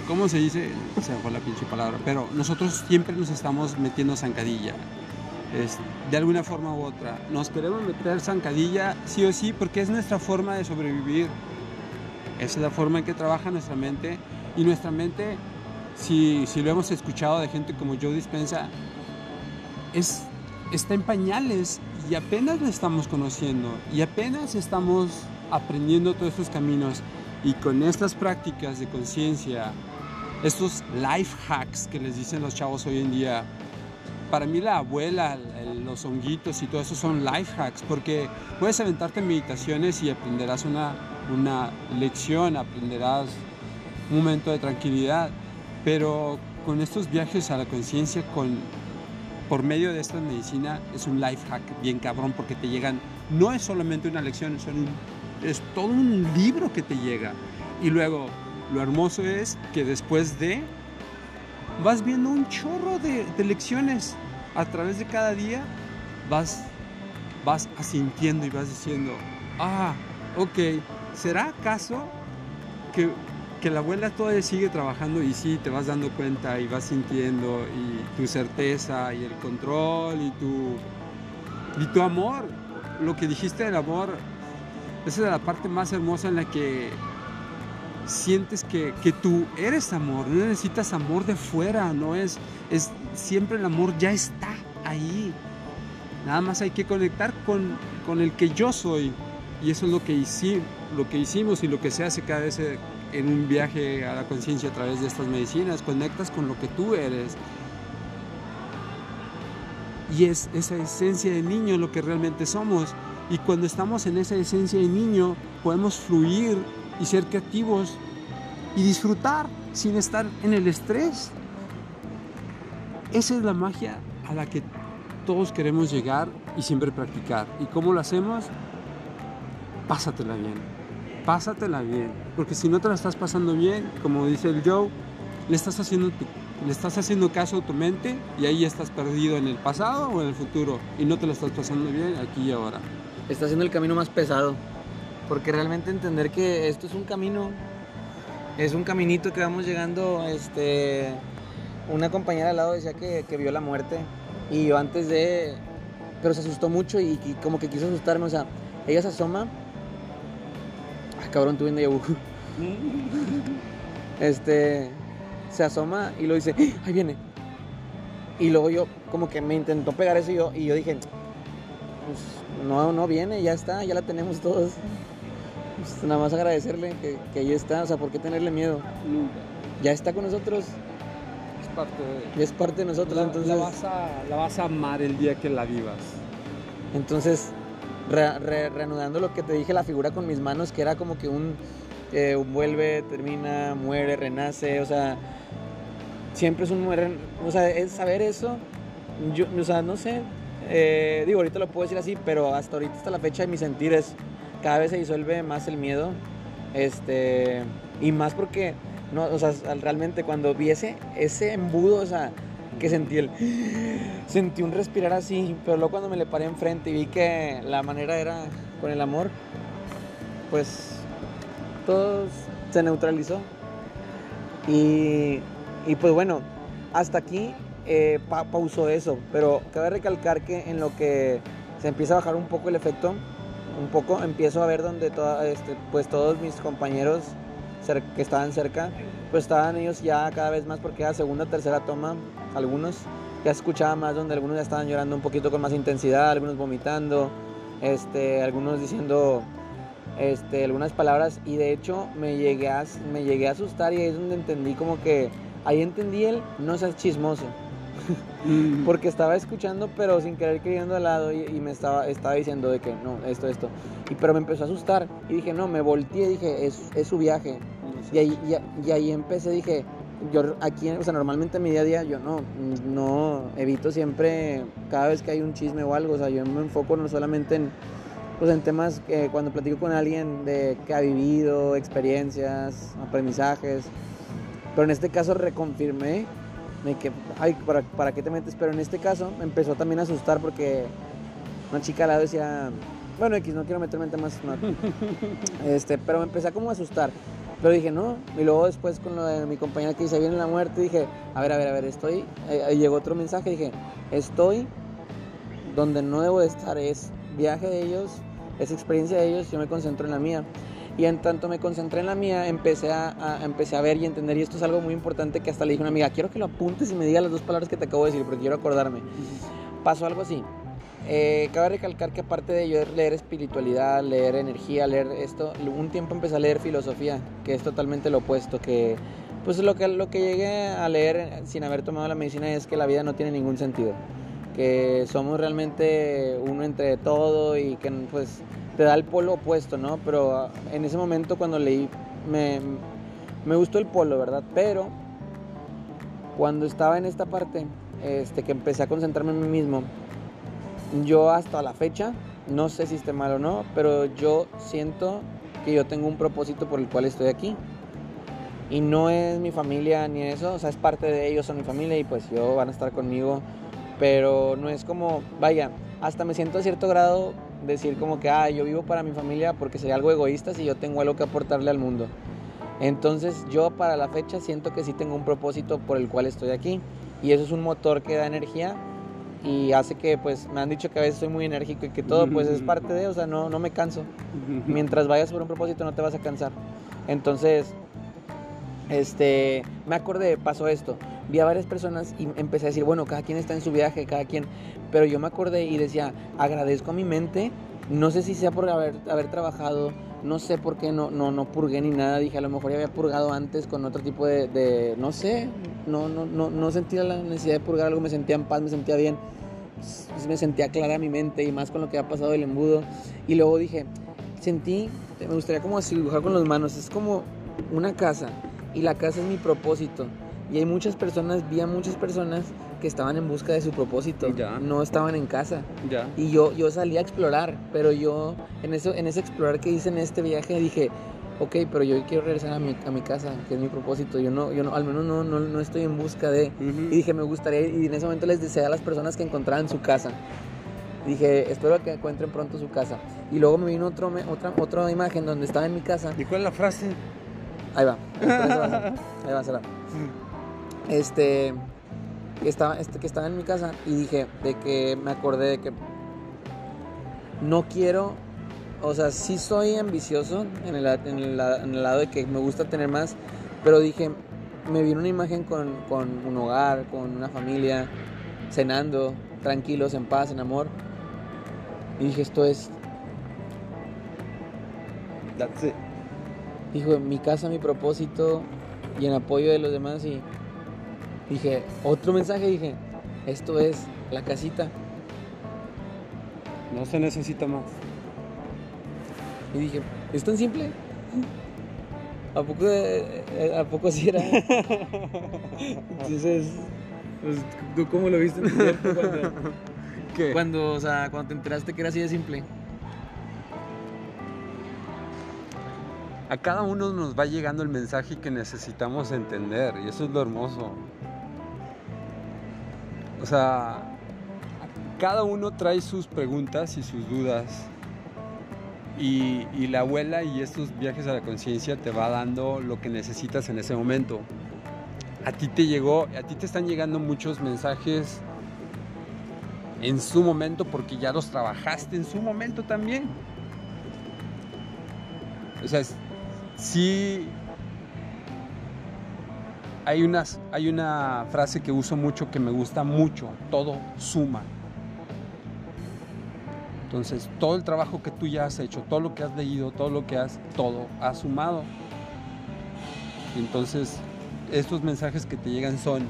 ¿cómo se dice? Se fue la pinche palabra, pero nosotros siempre nos estamos metiendo zancadilla. Es, de alguna forma u otra. Nos queremos meter zancadilla sí o sí porque es nuestra forma de sobrevivir. Esa es la forma en que trabaja nuestra mente. Y nuestra mente, si, si lo hemos escuchado de gente como Joe Dispensa, es, está en pañales y apenas lo estamos conociendo y apenas estamos aprendiendo todos estos caminos. Y con estas prácticas de conciencia, estos life hacks que les dicen los chavos hoy en día. Para mí la abuela, los honguitos y todo eso son life hacks porque puedes aventarte meditaciones y aprenderás una, una lección, aprenderás un momento de tranquilidad, pero con estos viajes a la conciencia, con por medio de esta medicina es un life hack bien cabrón porque te llegan, no es solamente una lección, son es todo un libro que te llega. Y luego lo hermoso es que después de vas viendo un chorro de, lecciones a través de cada día, vas, vas asintiendo y vas diciendo, ah, ok, ¿será acaso que, que la abuela todavía sigue trabajando y sí, te vas dando cuenta y vas sintiendo y tu certeza y el control y tu, y tu amor? Lo que dijiste del amor, esa es la parte más hermosa en la que sientes que, que, tú eres amor, no necesitas amor de fuera, no es, es siempre el amor ya está ahí. Nada más hay que conectar con, con el que yo soy. Y eso es lo que, lo que hicimos y lo que se hace cada vez en un viaje a la conciencia a través de estas medicinas. Conectas con lo que tú eres. Y es esa esencia de niño lo que realmente somos. Y cuando estamos en esa esencia de niño, podemos fluir y ser creativos y disfrutar sin estar en el estrés. Esa es la magia a la que todos queremos llegar y siempre practicar. ¿Y cómo lo hacemos? Pásatela bien. Pásatela bien. Porque si no te la estás pasando bien, como dice el Joe, le estás haciendo, le estás haciendo caso a tu mente y ahí estás perdido en el pasado o en el futuro. Y no te la estás pasando bien aquí y ahora. Está haciendo el camino más pesado. Porque realmente entender que esto es un camino, es un caminito que vamos llegando, este, una compañera al lado decía que, vio la muerte y yo antes de, pero se asustó mucho y, como que quiso asustarme, o sea, ella se asoma, cabrón, tuve un déjà este, se asoma y lo dice, ¡Ah! ahí viene. Y luego yo como que me intentó pegar eso y yo, y yo dije, pues no, no viene, ya está, ya la tenemos todos. Pues, nada más agradecerle que, que ahí está, o sea, ¿por qué tenerle miedo? Ya está con nosotros. Es parte de... es parte de nosotros, la, entonces... La vas, a, la vas, a, amar el día que la vivas. Entonces, reanudando lo que te dije, la figura con mis manos, que era como que un, eh, un vuelve, termina, muere, renace, o sea, siempre es un muere, o sea, es saber eso, yo, o sea, no sé, eh, digo, ahorita lo puedo decir así, pero hasta ahorita, hasta la fecha de mi sentir es cada vez se disuelve más el miedo. Este, y más porque, no, o sea, realmente cuando vi ese, embudo, o sea, que sentí el. Sentí un respirar así, pero luego cuando me le paré enfrente y vi que la manera era con el amor, pues todo se neutralizó. Y, y pues bueno, hasta aquí eh, pausó eso, pero cabe recalcar que en lo que se empieza a bajar un poco el efecto, un poco empiezo a ver donde este, pues todos mis compañeros que estaban cerca, pues estaban ellos ya cada vez más porque era segunda, tercera toma, algunos ya escuchaba más donde algunos ya estaban llorando un poquito con más intensidad, algunos vomitando, este, algunos diciendo este, algunas palabras y de hecho me llegué, a, me llegué a asustar y ahí es donde entendí como que, ahí entendí el no seas chismoso. *laughs* Porque estaba escuchando, pero sin querer queriendo al lado y, me estaba, estaba diciendo de que no, esto, esto. Y, pero me empezó a asustar y dije, no, me volteé y dije, es, es su viaje. Y ahí, y, ahí empecé, dije, yo aquí, o sea, normalmente en mi día a día yo no, no, evito siempre, cada vez que hay un chisme o algo, o sea, yo me enfoco no solamente en, pues en temas que cuando platico con alguien de que ha vivido, experiencias, aprendizajes, pero en este caso reconfirmé me que, ay, ¿para, ¿para qué te metes? Pero en este caso me empezó también a asustar porque una chica al lado decía, bueno, X, no quiero meterme en temas, *laughs* este, pero me empecé a como a asustar. Pero dije, no, y luego después con lo de mi compañera que dice, viene la muerte, dije, a ver, a ver, a ver, estoy, ahí llegó otro mensaje, dije, estoy donde no debo de estar, es viaje de ellos, es experiencia de ellos, yo me concentro en la mía. Y en tanto me concentré en la mía, empecé a, empecé a ver y entender, y esto es algo muy importante que hasta le dije a una amiga, quiero que lo apuntes y me digas las dos palabras que te acabo de decir, porque quiero acordarme. Pasó algo así. Eh, cabe recalcar que aparte de yo leer espiritualidad, leer energía, leer esto, un tiempo empecé a leer filosofía, que es totalmente lo opuesto, que pues lo que, lo que llegué a leer sin haber tomado la medicina es que la vida no tiene ningún sentido, que somos realmente uno entre todo y que pues te da el polo opuesto, ¿no? Pero ah, en ese momento cuando leí me, me gustó el polo, ¿verdad? Pero cuando estaba en esta parte, este, que empecé a concentrarme en mí mismo, yo hasta la fecha, no sé si esté mal o no, pero yo siento que yo tengo un propósito por el cual estoy aquí. Y no es mi familia ni eso, o sea, es parte de ellos, son mi familia y pues yo van a estar conmigo. Pero no es como, vaya, hasta me siento a cierto grado decir como que, ah, yo vivo para mi familia porque soy algo egoísta si yo tengo algo que aportarle al mundo. Entonces yo para la fecha siento que sí tengo un propósito por el cual estoy aquí y eso es un motor que da energía y hace que pues me han dicho que a veces soy muy enérgico y que todo pues es parte de, o sea, no, no me canso. Mientras vayas por un propósito no te vas a cansar. Entonces, este, me acordé, pasó esto. Vi a varias personas y empecé a decir, bueno, cada quien está en su viaje, cada quien, pero yo me acordé y decía, agradezco a mi mente, no sé si sea por haber, haber trabajado, no sé por qué no, no, no purgué ni nada, dije a lo mejor ya había purgado antes con otro tipo de, no sé, no, no, no, no sentía la necesidad de purgar algo, me sentía en paz, me sentía bien, me sentía clara mi mente y más con lo que ha pasado el embudo. Y luego dije, sentí, me gustaría como dibujar con las manos, es como una casa y la casa es mi propósito. Y hay muchas personas, vi a muchas personas que estaban en busca de su propósito, ya. no estaban en casa. Ya. Y yo, yo salí a explorar, pero yo en, eso, en ese explorar que hice en este viaje dije, ok, pero yo quiero regresar a mi, a mi casa, que es mi propósito. Yo no, yo no, al menos no, no, no estoy en busca de. Y dije, me gustaría, y en ese momento les deseé a las personas que encontraran su casa. Dije, espero que encuentren pronto su casa. Y luego me vino otro, otra, otra imagen donde estaba en mi casa. ¿Y cuál es la frase? Ahí va. Ahí va, será. *laughs* Este, estaba, este, que estaba en mi casa y dije de que me acordé de que no quiero, o sea, sí soy ambicioso en el, en el, en el lado de que me gusta tener más, pero dije, me vino una imagen con, con un hogar, con una familia, cenando, tranquilos, en paz, en amor. Y dije, esto es... That's it. Dijo, mi casa, mi propósito y en apoyo de los demás y Dije, otro mensaje, dije, esto es la casita. No se necesita más. Y dije, ¿es tan simple? ¿A poco, eh, ¿a poco así era? *laughs* Entonces, pues, ¿tú cómo lo viste cuando, *laughs* ¿Qué? cuando, o sea, cuando te enteraste que era así de simple? A cada uno nos va llegando el mensaje que necesitamos entender y eso es lo hermoso. O sea, cada uno trae sus preguntas y sus dudas. Y, la abuela y estos viajes a la conciencia te va dando lo que necesitas en ese momento. a ti te llegó, a ti te están llegando muchos mensajes en su momento porque ya los trabajaste en su momento también. O sea, sí hay, unas, hay una frase que uso mucho que me gusta mucho, todo suma. Entonces, todo el trabajo que tú ya has hecho, todo lo que has leído, todo lo que has, todo ha sumado. Entonces, estos mensajes que te llegan son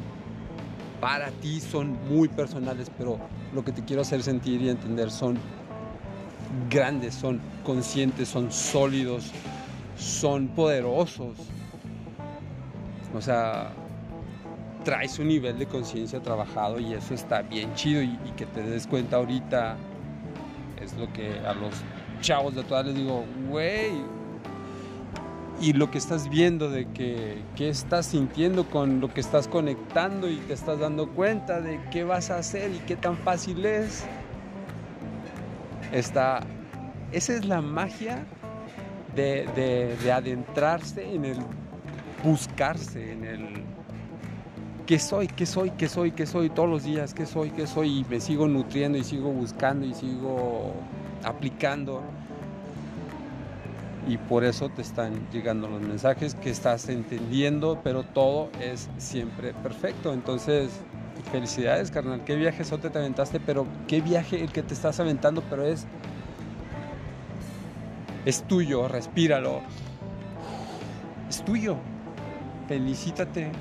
para ti, son muy personales, pero lo que te quiero hacer sentir y entender son grandes, son conscientes, son sólidos, son poderosos. O sea, traes un nivel de conciencia trabajado y eso está bien chido y, que te des cuenta ahorita es lo que a los chavos de todas les digo, güey, y lo que estás viendo de que, qué estás sintiendo con lo que estás conectando y te estás dando cuenta de qué vas a hacer y qué tan fácil es. Está, esa es la magia de adentrarse en el buscarse, en el qué soy, qué soy, qué soy, qué soy todos los días, qué soy, qué soy y me sigo nutriendo y sigo buscando y sigo aplicando y por eso te están llegando los mensajes que estás entendiendo, pero todo es siempre perfecto. Entonces, felicidades, carnal. Qué viaje te aventaste, pero qué viaje el que te estás aventando, pero es es tuyo, respíralo. Es tuyo. Felicítate,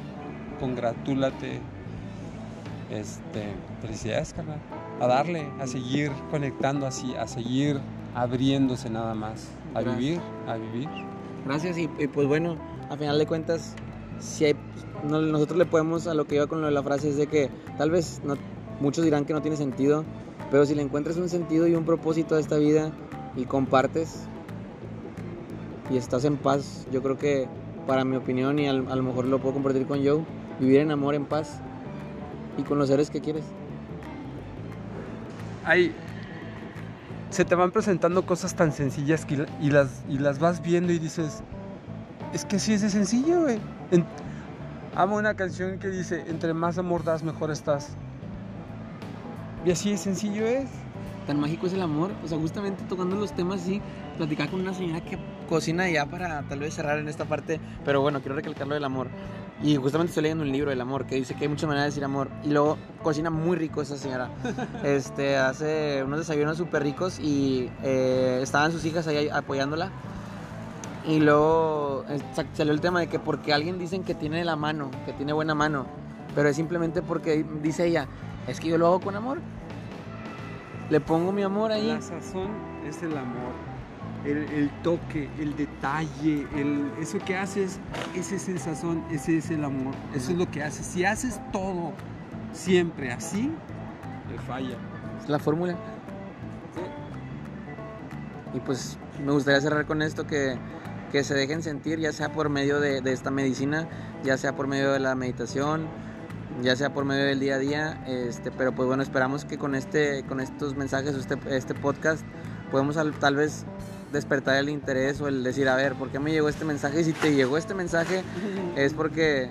congratúlate. Este, felicidades, carnal. A darle, a seguir conectando así, a seguir abriéndose nada más a vivir, a vivir. Gracias y, pues bueno, a final de cuentas, si hay, nosotros le podemos a lo que iba con lo de la frase es de que tal vez no, muchos dirán que no tiene sentido, pero si le encuentras un sentido y un propósito a esta vida y compartes y estás en paz, yo creo que para mi opinión y a lo mejor lo puedo compartir con Joe, vivir en amor, en paz y con los seres que quieres. Hay, se te van presentando cosas tan sencillas que, y, las, y las vas viendo y dices, es que sí es de sencillo, güey. amo una canción que dice, entre más amor das, mejor estás. Y así de sencillo es. Tan mágico es el amor. O sea, justamente tocando los temas así, platicar con una señora que cocina ya para tal vez cerrar en esta parte. Pero bueno, quiero recalcar lo del amor. Y justamente estoy leyendo un libro del amor que dice que hay muchas maneras de decir amor. Y luego cocina muy rico esa señora. *laughs* Este, hace unos desayunos súper ricos y eh, estaban sus hijas ahí apoyándola. Y luego salió el tema de que porque alguien dicen que tiene la mano, que tiene buena mano, pero es simplemente porque dice ella, es que yo lo hago con amor. Le pongo mi amor ahí. La sazón es el amor el, toque, el detalle, el, eso que haces, ese es el sazón, ese es el amor, eso es lo que haces. Si haces todo siempre así, te falla. Es la fórmula. Y pues me gustaría cerrar con esto que, que se dejen sentir, ya sea por medio de, de, esta medicina, ya sea por medio de la meditación, ya sea por medio del día a día. Este, pero pues bueno, esperamos que con, este, con estos mensajes, este, este podcast, podemos tal vez despertar el interés o el decir, a ver, ¿por qué me llegó este mensaje? Y si te llegó este mensaje *laughs* es porque,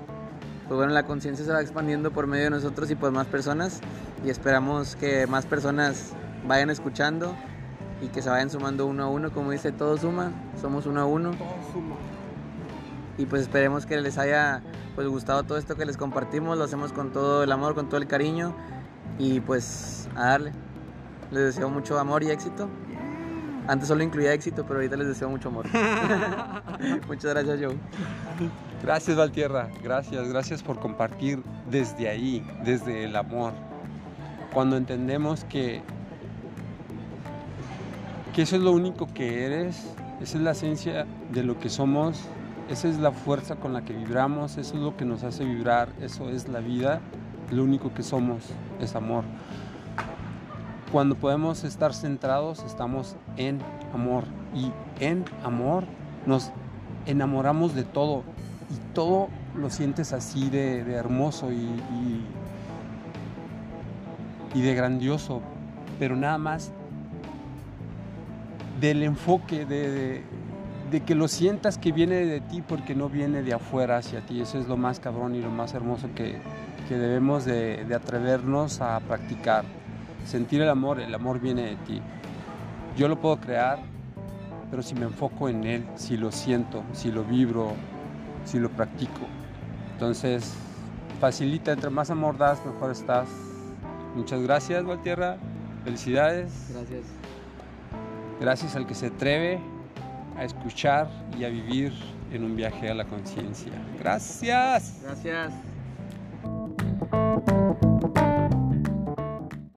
pues bueno, la conciencia se va expandiendo por medio de nosotros y por más personas y esperamos que más personas vayan escuchando y que se vayan sumando uno a uno, como dice, todo suma, somos uno a uno. Todo suma. Y pues esperemos que les haya pues gustado todo esto que les compartimos, lo hacemos con todo el amor, con todo el cariño y pues a darle. Les deseo mucho amor y éxito antes solo incluía éxito, pero ahorita les deseo mucho amor. *laughs* Muchas gracias, Joe. Gracias, Valtierra. Gracias, gracias por compartir desde ahí, desde el amor. Cuando entendemos que, que eso es lo único que eres, esa es la esencia de lo que somos, esa es la fuerza con la que vibramos, eso es lo que nos hace vibrar, eso es la vida, lo único que somos es amor. Cuando podemos estar centrados, estamos en amor. Y en amor nos enamoramos de todo. Y todo lo sientes así de, hermoso y, de grandioso. Pero nada más del enfoque, de, que lo sientas que viene de ti porque no viene de afuera hacia ti. Eso es lo más cabrón y lo más hermoso que, que debemos de, de atrevernos a practicar. Sentir el amor, el amor viene de ti. Yo lo puedo crear, pero si me enfoco en él, si lo siento, si lo vibro, si lo practico. Entonces, facilita, entre más amor das, mejor estás. Muchas gracias, Valtierra. Felicidades. Gracias. Gracias al que se atreve a escuchar y a vivir en un viaje a la conciencia. Gracias. Gracias.